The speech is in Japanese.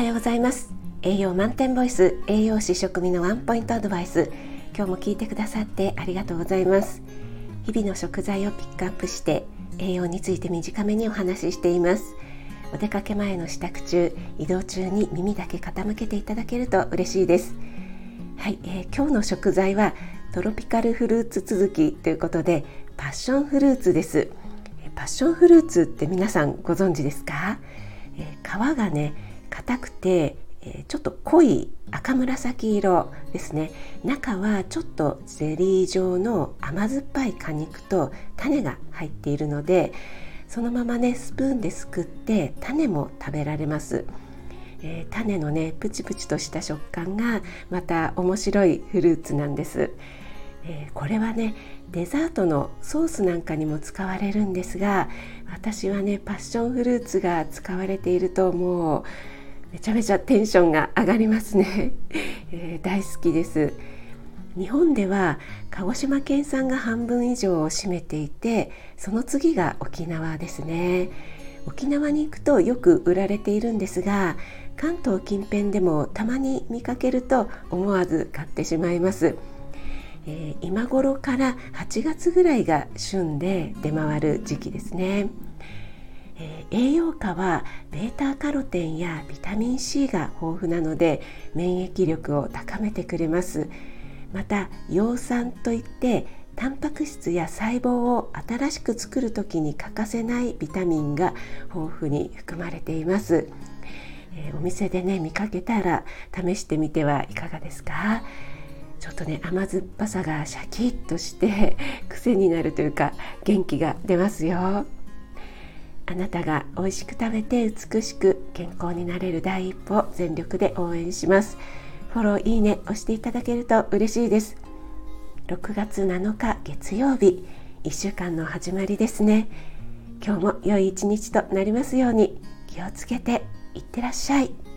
はようございます。栄養満点ボイス栄養士食味のワンポイントアドバイス。今日も聞いてくださってありがとうございます。日々の食材をピックアップして栄養について短めにお話ししています。お出かけ前の支度中移動中に耳だけ傾けていただけると嬉しいです。はい、えー、今日の食材はトロピカルフルーツ続きということでパッションフルーツです。パッションフルーツって皆さんご存知ですか、えー、皮がね硬くて、えー、ちょっと濃い赤紫色ですね。中はちょっとゼリー状の甘酸っぱい果肉と種が入っているのでそのままねスプーンですくって種も食べられます、えー、種のねプチプチとした食感がまた面白いフルーツなんです、えー、これはねデザートのソースなんかにも使われるんですが私はねパッションフルーツが使われているともう。めちゃめちゃテンションが上がりますね、えー、大好きです。日本では鹿児島県産が半分以上を占めていてその次が沖縄ですね。沖縄に行くとよく売られているんですが関東近辺でもたまに見かけると思わず買ってしまいます。えー、今頃から8月ぐらいが旬で出回る時期ですね、えー、栄養価は β カロテンやビタミン C が豊富なので免疫力を高めてくれます。また葉酸といってタンパク質や細胞を新しく作る時に欠かせないビタミンが豊富に含まれています、えー、お店でね見かけたら試してみてはいかがですか？ちょっとね甘酸っぱさがシャキッとして癖になるというか元気が出ますよ。あなたが美味しく食べて美しく健康になれる第一歩を全力で応援します。フォローいいね押していただけると嬉しいです。6月7日月曜日1週間の始まりですね。今日も良い一日となりますように気をつけていってらっしゃい。